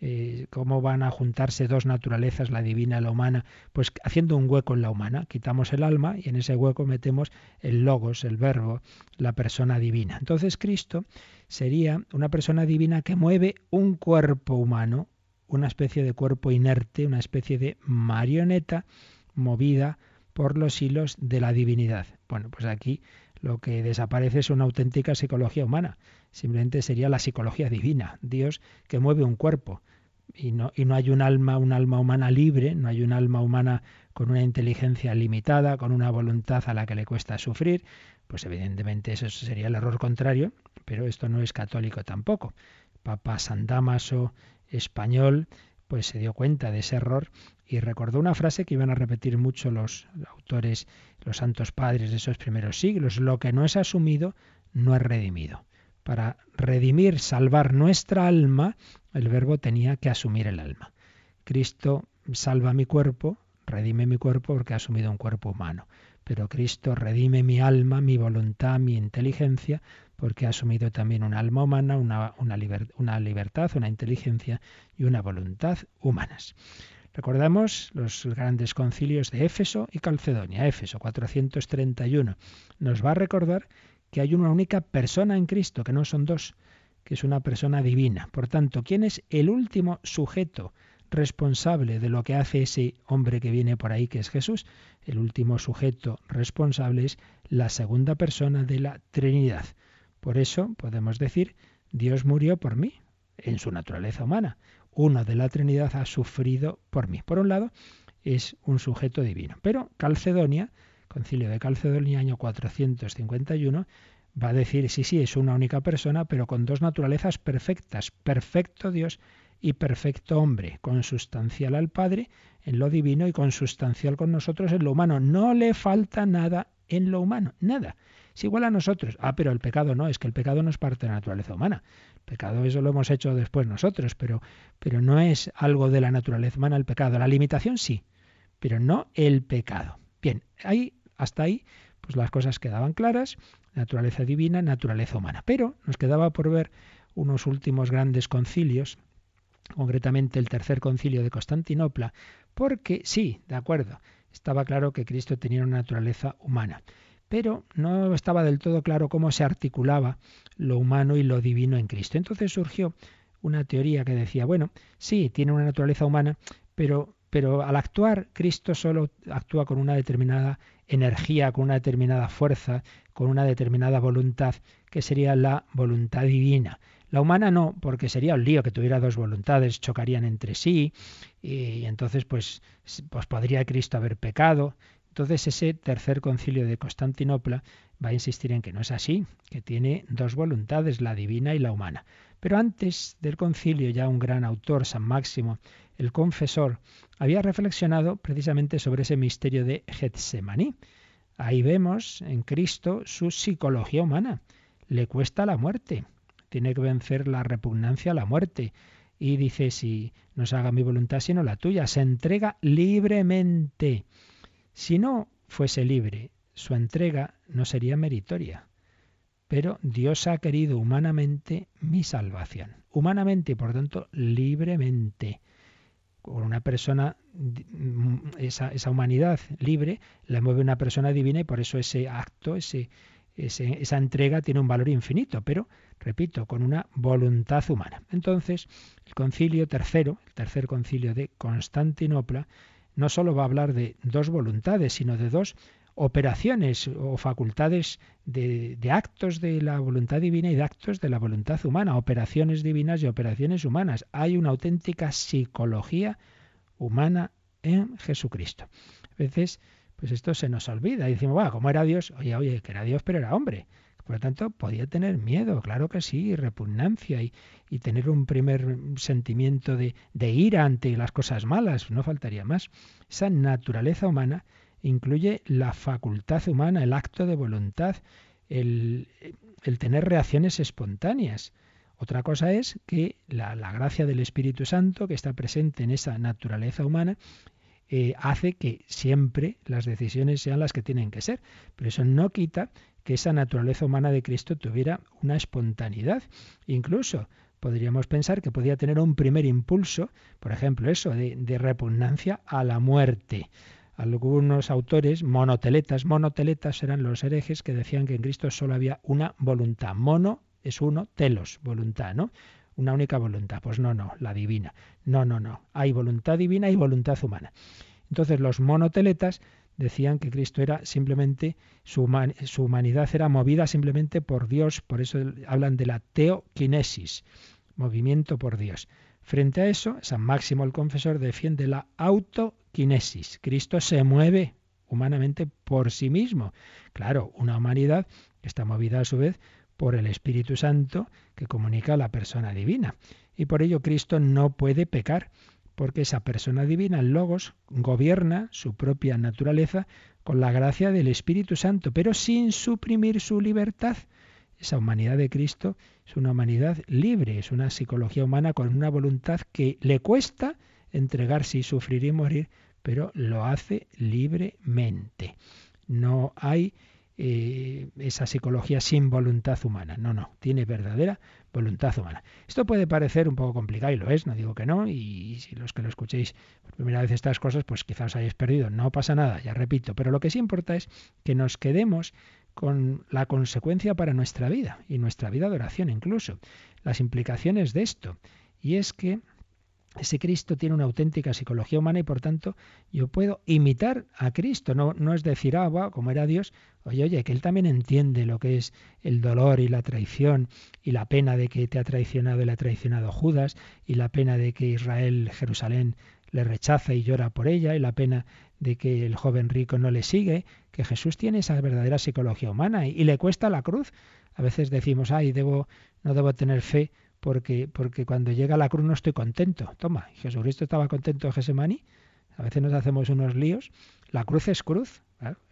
Eh, ¿Cómo van a juntarse dos naturalezas, la divina y la humana? Pues haciendo un hueco en la humana, quitamos el alma y en ese hueco metemos el logos, el verbo, la persona divina. Entonces Cristo sería una persona divina que mueve un cuerpo humano, una especie de cuerpo inerte, una especie de marioneta movida por los hilos de la divinidad. Bueno, pues aquí lo que desaparece es una auténtica psicología humana. Simplemente sería la psicología divina, Dios que mueve un cuerpo. Y no, y no hay un alma, un alma humana libre, no hay un alma humana con una inteligencia limitada, con una voluntad a la que le cuesta sufrir, pues evidentemente eso sería el error contrario, pero esto no es católico tampoco. Papa San Damaso, español, pues se dio cuenta de ese error y recordó una frase que iban a repetir mucho los autores, los santos padres de esos primeros siglos, lo que no es asumido no es redimido. Para redimir, salvar nuestra alma, el verbo tenía que asumir el alma. Cristo salva mi cuerpo, redime mi cuerpo porque ha asumido un cuerpo humano. Pero Cristo redime mi alma, mi voluntad, mi inteligencia, porque ha asumido también un alma humana, una, una, libertad, una inteligencia y una voluntad humanas. Recordamos los grandes concilios de Éfeso y Calcedonia. Éfeso 431 nos va a recordar que hay una única persona en Cristo, que no son dos, que es una persona divina. Por tanto, ¿quién es el último sujeto responsable de lo que hace ese hombre que viene por ahí, que es Jesús? El último sujeto responsable es la segunda persona de la Trinidad. Por eso podemos decir, Dios murió por mí, en su naturaleza humana uno de la Trinidad ha sufrido por mí. Por un lado, es un sujeto divino. Pero Calcedonia, concilio de Calcedonia, año 451, va a decir, sí, sí, es una única persona, pero con dos naturalezas perfectas, perfecto Dios y perfecto hombre, consustancial al Padre en lo divino y consustancial con nosotros en lo humano. No le falta nada en lo humano, nada. Es igual a nosotros. Ah, pero el pecado no, es que el pecado no es parte de la naturaleza humana. El pecado eso lo hemos hecho después nosotros, pero, pero no es algo de la naturaleza humana el pecado. La limitación sí, pero no el pecado. Bien, ahí, hasta ahí, pues las cosas quedaban claras, naturaleza divina, naturaleza humana. Pero nos quedaba por ver unos últimos grandes concilios, concretamente el tercer concilio de Constantinopla, porque sí, de acuerdo, estaba claro que Cristo tenía una naturaleza humana pero no estaba del todo claro cómo se articulaba lo humano y lo divino en Cristo. Entonces surgió una teoría que decía, bueno, sí, tiene una naturaleza humana, pero, pero al actuar Cristo solo actúa con una determinada energía, con una determinada fuerza, con una determinada voluntad, que sería la voluntad divina. La humana no, porque sería un lío que tuviera dos voluntades, chocarían entre sí, y entonces pues, pues podría Cristo haber pecado, entonces ese tercer concilio de Constantinopla va a insistir en que no es así, que tiene dos voluntades, la divina y la humana. Pero antes del concilio ya un gran autor, San Máximo, el confesor, había reflexionado precisamente sobre ese misterio de Getsemaní. Ahí vemos en Cristo su psicología humana. Le cuesta la muerte, tiene que vencer la repugnancia a la muerte. y dice, si no se haga mi voluntad sino la tuya, se entrega libremente. Si no fuese libre, su entrega no sería meritoria. Pero Dios ha querido humanamente mi salvación. Humanamente y por tanto libremente. Con una persona, esa, esa humanidad libre, la mueve una persona divina y por eso ese acto, ese, esa entrega tiene un valor infinito, pero, repito, con una voluntad humana. Entonces, el concilio tercero, el tercer concilio de Constantinopla, no solo va a hablar de dos voluntades, sino de dos operaciones o facultades de, actos de la voluntad divina y de actos de la voluntad humana, operaciones divinas y operaciones humanas. Hay una auténtica psicología humana en Jesucristo. A veces pues esto se nos olvida. Y decimos, va, como era Dios, oye, oye, que era Dios, pero era hombre. Por lo tanto, podía tener miedo, claro que sí, repugnancia y, y tener un primer sentimiento de, de, ira ante las cosas malas, no faltaría más. Esa naturaleza humana incluye la facultad humana, el acto de voluntad, el, tener reacciones espontáneas. Otra cosa es que la, gracia del Espíritu Santo, que está presente en esa naturaleza humana, eh, hace que siempre las decisiones sean las que tienen que ser. Pero eso no quita que esa naturaleza humana de Cristo tuviera una espontaneidad. Incluso podríamos pensar que podía tener un primer impulso, por ejemplo, eso, de repugnancia a la muerte. Algunos autores, monoteletas, monoteletas eran los herejes que decían que en Cristo solo había una voluntad. Mono es uno, telos, voluntad, ¿no? una única voluntad. Pues no, no, la divina. No, no, no. Hay voluntad divina y voluntad humana. Entonces los monoteletas decían que Cristo era simplemente, su, su humanidad era movida simplemente por Dios, por eso hablan de la teoquinesis, movimiento por Dios. Frente a eso, San Máximo el Confesor defiende la autoquinesis. Cristo se mueve humanamente por sí mismo. Claro, una humanidad está movida a su vez por el Espíritu Santo que comunica a la persona divina. Y por ello Cristo no puede pecar, porque esa persona divina, el Logos, gobierna su propia naturaleza con la gracia del Espíritu Santo, pero sin suprimir su libertad. Esa humanidad de Cristo es una humanidad libre, es una psicología humana con una voluntad que le cuesta entregarse y sufrir y morir, pero lo hace libremente. No hay eh, esa psicología sin voluntad humana. No, no, tiene verdadera voluntad humana. Esto puede parecer un poco complicado y lo es, no digo que no, y si los que lo escuchéis por primera vez estas cosas, pues quizás os hayáis perdido, no pasa nada, ya repito, pero lo que sí importa es que nos quedemos con la consecuencia para nuestra vida y nuestra vida de oración incluso, las implicaciones de esto. Y es que ese Cristo tiene una auténtica psicología humana y por tanto yo puedo imitar a Cristo. No, no es decir, ah, como era Dios, oye, oye, que Él también entiende lo que es el dolor y la traición y la pena de que te ha traicionado y le ha traicionado Judas y la pena de que Israel, Jerusalén, le rechaza y llora por ella y la pena de que el joven rico no le sigue, que Jesús tiene esa verdadera psicología humana y, le cuesta la cruz. A veces decimos, ay, debo, no debo tener fe porque, porque cuando llega la cruz no estoy contento. Toma, Jesucristo estaba contento en Gesemaní. A veces nos hacemos unos líos. La cruz es cruz,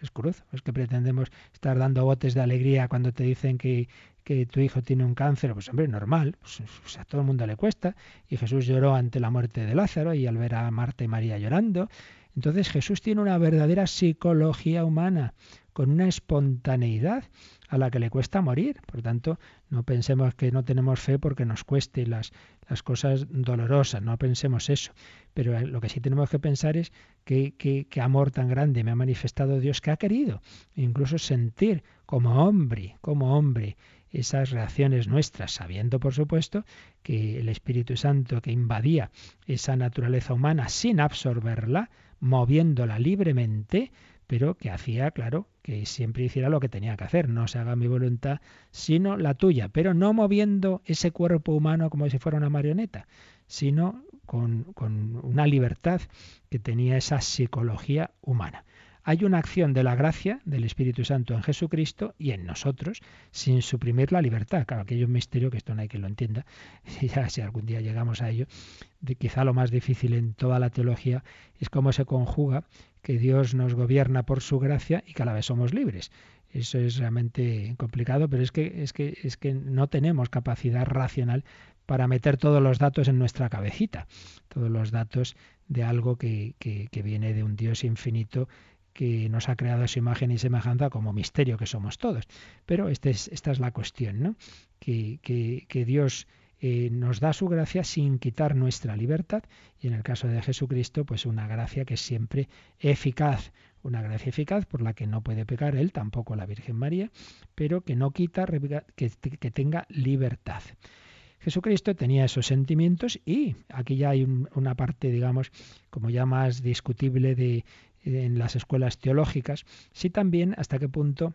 es cruz. Es que pretendemos estar dando botes de alegría cuando te dicen que, que tu hijo tiene un cáncer. Pues hombre, normal. Pues, a todo el mundo le cuesta. Y Jesús lloró ante la muerte de Lázaro y al ver a Marta y María llorando. Entonces Jesús tiene una verdadera psicología humana, con una espontaneidad a la que le cuesta morir. Por tanto, no pensemos que no tenemos fe porque nos cueste las, las cosas dolorosas, no pensemos eso. Pero eh, lo que sí tenemos que pensar es que, qué amor tan grande me ha manifestado Dios que ha querido, incluso sentir como hombre, como hombre, esas reacciones nuestras, sabiendo por supuesto que el Espíritu Santo que invadía esa naturaleza humana sin absorberla, moviéndola libremente, pero que hacía, claro, que siempre hiciera lo que tenía que hacer, no se haga mi voluntad, sino la tuya, pero no moviendo ese cuerpo humano como si fuera una marioneta, sino con, con una libertad que tenía esa psicología humana. Hay una acción de la gracia del Espíritu Santo en Jesucristo y en nosotros, sin suprimir la libertad. Claro, aquello es un misterio que esto no hay que lo entienda. Ya si algún día llegamos a ello, quizá lo más difícil en toda la teología es cómo se conjuga que Dios nos gobierna por su gracia y que a la vez somos libres. Eso es realmente complicado, pero es que, es que, es que no tenemos capacidad racional para meter todos los datos en nuestra cabecita, todos los datos de algo que, que, viene de un Dios infinito que nos ha creado su imagen y semejanza como misterio que somos todos. Pero este es, esta es la cuestión, ¿no? Que, que Dios eh, nos da su gracia sin quitar nuestra libertad y en el caso de Jesucristo, pues una gracia que es siempre eficaz, una gracia eficaz por la que no puede pecar él, tampoco la Virgen María, pero que no quita que, que tenga libertad. Jesucristo tenía esos sentimientos y aquí ya hay una parte, digamos, como ya más discutible de, en las escuelas teológicas, sí también hasta qué punto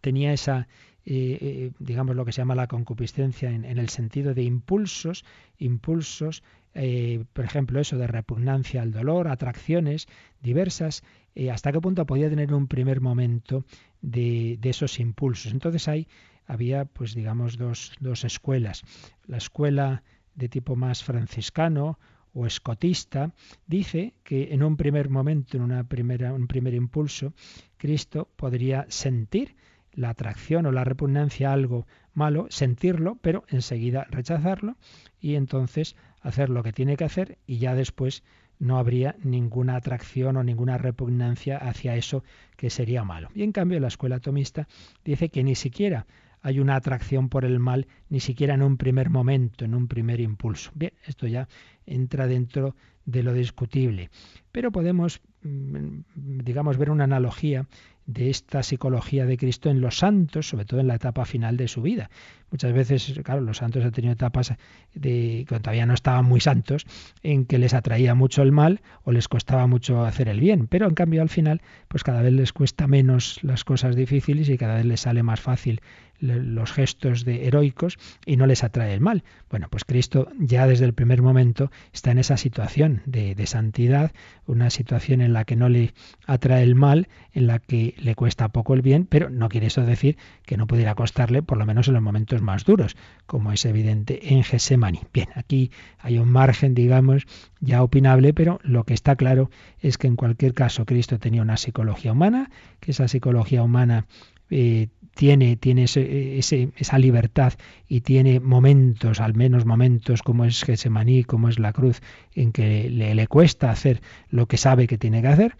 tenía esa, eh, eh, digamos, lo que se llama la concupiscencia en, el sentido de impulsos, impulsos, eh, por ejemplo, eso de repugnancia al dolor, atracciones diversas, hasta qué punto podía tener un primer momento de, de, esos impulsos. Entonces ahí había, pues digamos, dos, dos escuelas. La escuela de tipo más franciscano o escotista, dice que en un primer momento, en un primer impulso, Cristo podría sentir la atracción o la repugnancia a algo malo, sentirlo, pero enseguida rechazarlo y entonces hacer lo que tiene que hacer y ya después no habría ninguna atracción o ninguna repugnancia hacia eso que sería malo. Y en cambio la escuela atomista dice que ni siquiera hay una atracción por el mal, ni siquiera en un primer momento, en un primer impulso. Bien, esto ya entra dentro de lo discutible. Pero podemos, mm, digamos, ver una analogía de esta psicología de Cristo en los santos, sobre todo en la etapa final de su vida. Muchas veces, claro, los santos han tenido etapas de cuando todavía no estaban muy santos, en que les atraía mucho el mal o les costaba mucho hacer el bien, pero en cambio al final, pues cada vez les cuesta menos las cosas difíciles y cada vez les sale más fácil los gestos de heroicos y no les atrae el mal. Bueno, pues Cristo ya desde el primer momento está en esa situación de, de, santidad, una situación en la que no le atrae el mal, en la que le cuesta poco el bien, pero no quiere eso decir que no pudiera costarle, por lo menos en los momentos más duros, como es evidente en Gesemani. Bien, aquí hay un margen, digamos, ya opinable, pero lo que está claro es que en cualquier caso Cristo tenía una psicología humana, que esa psicología humana eh, tiene, tiene esa libertad y tiene momentos, al menos momentos como es Gesemaní, como es la cruz, en que le cuesta hacer lo que sabe que tiene que hacer,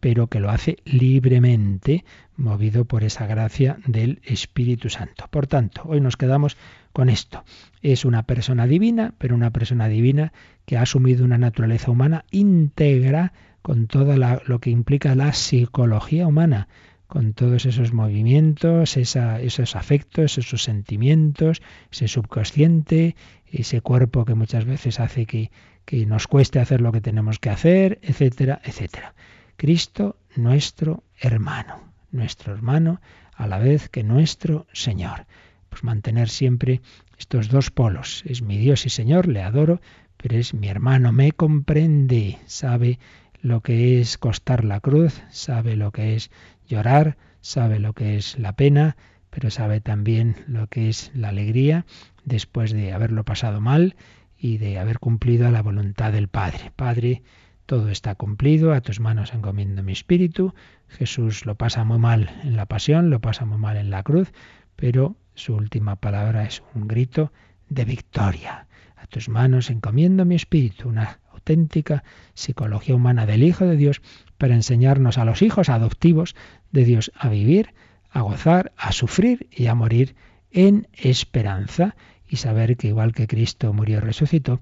pero que lo hace libremente, movido por esa gracia del Espíritu Santo. Por tanto, hoy nos quedamos con esto. Es una persona divina, pero una persona divina que ha asumido una naturaleza humana íntegra con todo lo que implica la psicología humana con todos esos movimientos, esos afectos, esos sentimientos, ese subconsciente, ese cuerpo que muchas veces hace que, que nos cueste hacer lo que tenemos que hacer, etcétera, etcétera. Cristo nuestro hermano, nuestro hermano a la vez que nuestro Señor. Pues mantener siempre estos dos polos. Es mi Dios y Señor, le adoro, pero es mi hermano, me comprende, sabe lo que es costar la cruz, sabe lo que es llorar, sabe lo que es la pena, pero sabe también lo que es la alegría después de haberlo pasado mal y de haber cumplido la voluntad del Padre. Padre, todo está cumplido, a tus manos encomiendo mi espíritu. Jesús lo pasa muy mal en la pasión, lo pasa muy mal en la cruz, pero su última palabra es un grito de victoria. A tus manos encomiendo mi espíritu, una auténtica psicología humana del Hijo de Dios para enseñarnos a los hijos adoptivos de Dios a vivir, a gozar, a sufrir y a morir en esperanza y saber que igual que Cristo murió y resucitó,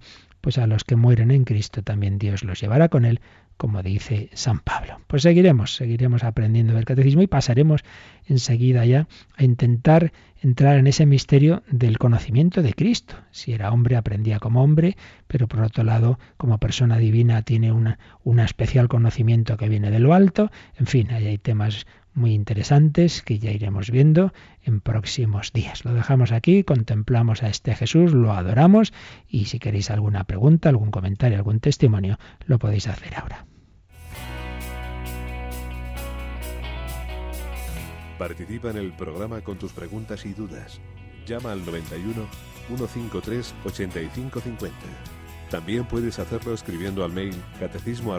pues a los que mueren en Cristo también Dios los llevará con él, como dice San Pablo. Pues seguiremos, seguiremos aprendiendo del catecismo y pasaremos enseguida ya a intentar entrar en ese misterio del conocimiento de Cristo. Si era hombre, aprendía como hombre, pero por otro lado, como persona divina, tiene una, un especial conocimiento que viene de lo alto. En fin, ahí hay temas muy interesantes que ya iremos viendo en próximos días. Lo dejamos aquí, contemplamos a este Jesús, lo adoramos y si queréis alguna pregunta, algún comentario, algún testimonio, lo podéis hacer ahora. Participa en el programa con tus preguntas y dudas. Llama al 91 153 8550. También puedes hacerlo escribiendo al mail catecismo.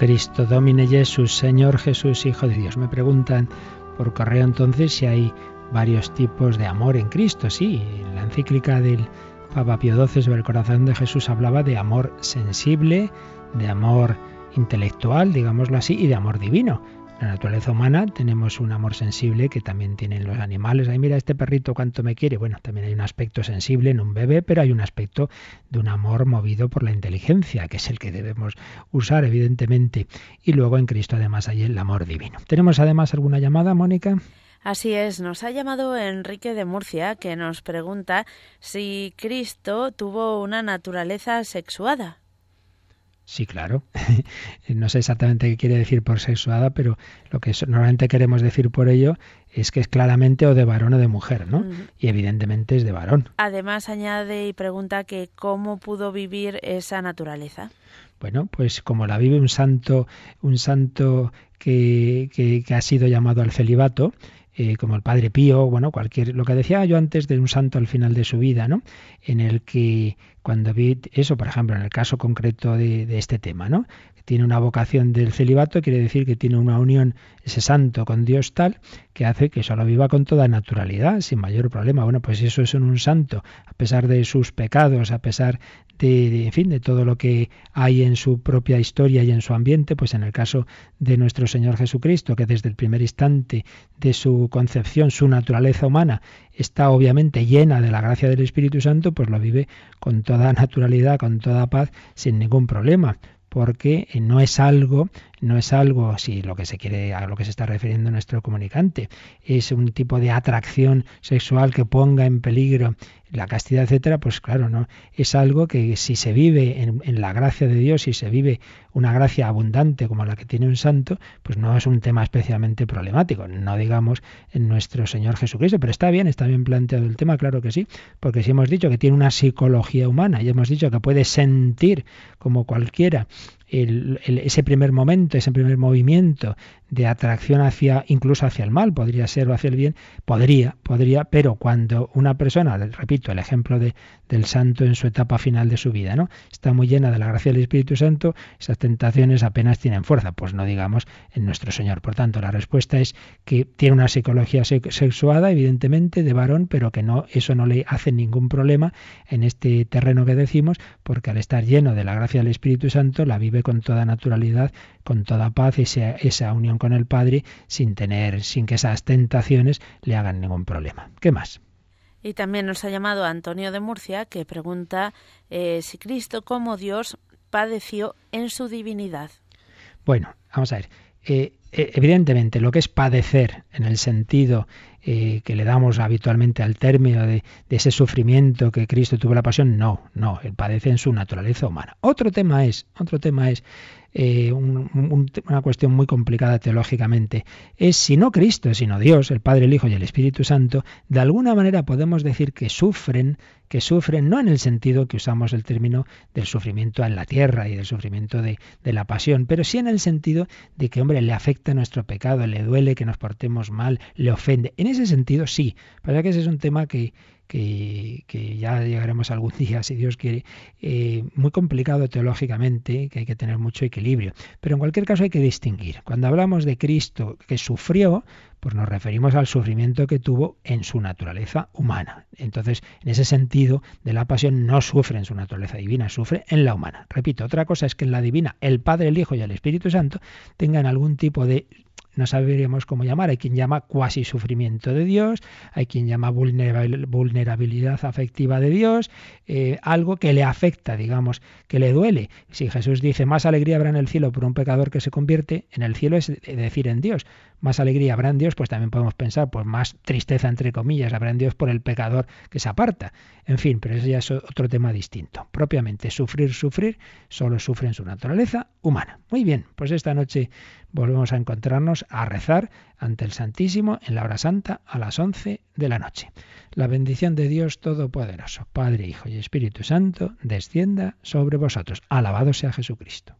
Cristo, Domine Jesús, Señor Jesús, Hijo de Dios. Me preguntan por correo entonces si hay varios tipos de amor en Cristo. Sí, en la encíclica del Papa Pío XII sobre el corazón de Jesús hablaba de amor sensible, de amor intelectual, digámoslo así, y de amor divino la naturaleza humana tenemos un amor sensible que también tienen los animales. Ay, mira este perrito cuánto me quiere. Bueno, también hay un aspecto sensible en un bebé, pero hay un aspecto de un amor movido por la inteligencia, que es el que debemos usar, evidentemente. Y luego en Cristo además hay el amor divino. ¿Tenemos además alguna llamada, Mónica? Así es, nos ha llamado Enrique de Murcia, que nos pregunta si Cristo tuvo una naturaleza sexuada. Sí, claro. no sé exactamente qué quiere decir por sexuada, pero lo que normalmente queremos decir por ello es que es claramente o de varón o de mujer, ¿no? Y evidentemente es de varón. Además añade y pregunta que cómo pudo vivir esa naturaleza. Bueno, pues como la vive un santo, un santo que, que, que ha sido llamado al celibato, eh, como el Padre Pío, bueno, cualquier, lo que decía yo antes de un santo al final de su vida, ¿no? En el que cuando vi eso, por ejemplo, en el caso concreto de, de este tema, ¿no? tiene una vocación del celibato, quiere decir que tiene una unión, ese santo, con Dios tal, que hace que solo viva con toda naturalidad, sin mayor problema. Bueno, pues eso es un santo, a pesar de sus pecados, a pesar de, en fin, de todo lo que hay en su propia historia y en su ambiente, pues en el caso de nuestro Señor Jesucristo, que desde el primer instante de su concepción, su naturaleza humana, está obviamente llena de la gracia del Espíritu Santo, pues lo vive con toda naturalidad, con toda paz, sin ningún problema porque no es algo, no es algo, si lo que se quiere, a lo que se está refiriendo nuestro comunicante, es un tipo de atracción sexual que ponga en peligro la castidad, etcétera, pues claro, no es algo que si se vive en, en, la gracia de Dios, si se vive una gracia abundante como la que tiene un santo, pues no es un tema especialmente problemático, no digamos en nuestro Señor Jesucristo, pero está bien, está bien planteado el tema, claro que sí, porque si hemos dicho que tiene una psicología humana y hemos dicho que puede sentir como cualquiera ese primer momento, ese primer movimiento de atracción hacia, incluso hacia el mal, podría ser o hacia el bien, podría, podría, pero cuando una persona, repito, el ejemplo de, del santo en su etapa final de su vida, ¿no? Está muy llena de la gracia del Espíritu Santo, esas tentaciones apenas tienen fuerza, pues no digamos en nuestro Señor. Por tanto, la respuesta es que tiene una psicología sexuada, evidentemente, de varón, pero que no, eso no le hace ningún problema en este terreno que decimos, porque al estar lleno de la gracia del Espíritu Santo, la vive con toda naturalidad, con toda paz, esa, esa unión con el Padre sin tener, sin que esas tentaciones le hagan ningún problema. ¿Qué más? Y también nos ha llamado Antonio de Murcia, que pregunta eh, si Cristo como Dios padeció en su divinidad. Bueno, vamos a ver. Eh, eh, evidentemente, lo que es padecer en el sentido que le damos habitualmente al término de, ese sufrimiento que Cristo tuvo la pasión, no, no, él padece en su naturaleza humana. Otro tema es, otro tema es eh, una cuestión muy complicada teológicamente, es si no Cristo, sino Dios, el Padre, el Hijo y el Espíritu Santo, de alguna manera podemos decir que sufren, que sufren no en el sentido que usamos el término del sufrimiento en la tierra y del sufrimiento de, la pasión, pero sí en el sentido de que, hombre, le afecta nuestro pecado, le duele que nos portemos mal, le ofende. En ese sentido, sí. Para que ese es un tema que, que, ya llegaremos algún día, si Dios quiere, eh, muy complicado teológicamente, que hay que tener mucho equilibrio. Pero en cualquier caso hay que distinguir. Cuando hablamos de Cristo que sufrió, pues nos referimos al sufrimiento que tuvo en su naturaleza humana. Entonces, en ese sentido de la pasión no sufre en su naturaleza divina, sufre en la humana. Repito, otra cosa es que en la divina el Padre, el Hijo y el Espíritu Santo tengan algún tipo de no sabríamos cómo llamar. Hay quien llama cuasi sufrimiento de Dios, hay quien llama vulnerabilidad afectiva de Dios, eh, algo que le afecta, digamos, que le duele. Si Jesús dice más alegría habrá en el cielo por un pecador que se convierte, en el cielo es decir en Dios más alegría habrá en Dios, pues también podemos pensar, pues más tristeza, entre comillas, habrá en Dios por el pecador que se aparta. En fin, pero eso ya es otro tema distinto. Propiamente, sufrir, sufrir, solo sufre en su naturaleza humana. Muy bien, pues esta noche volvemos a a rezar ante el Santísimo en la hora santa a las 11 de la noche. La bendición de Dios Todopoderoso, Padre, Hijo y Espíritu Santo, descienda sobre vosotros. Alabado sea Jesucristo.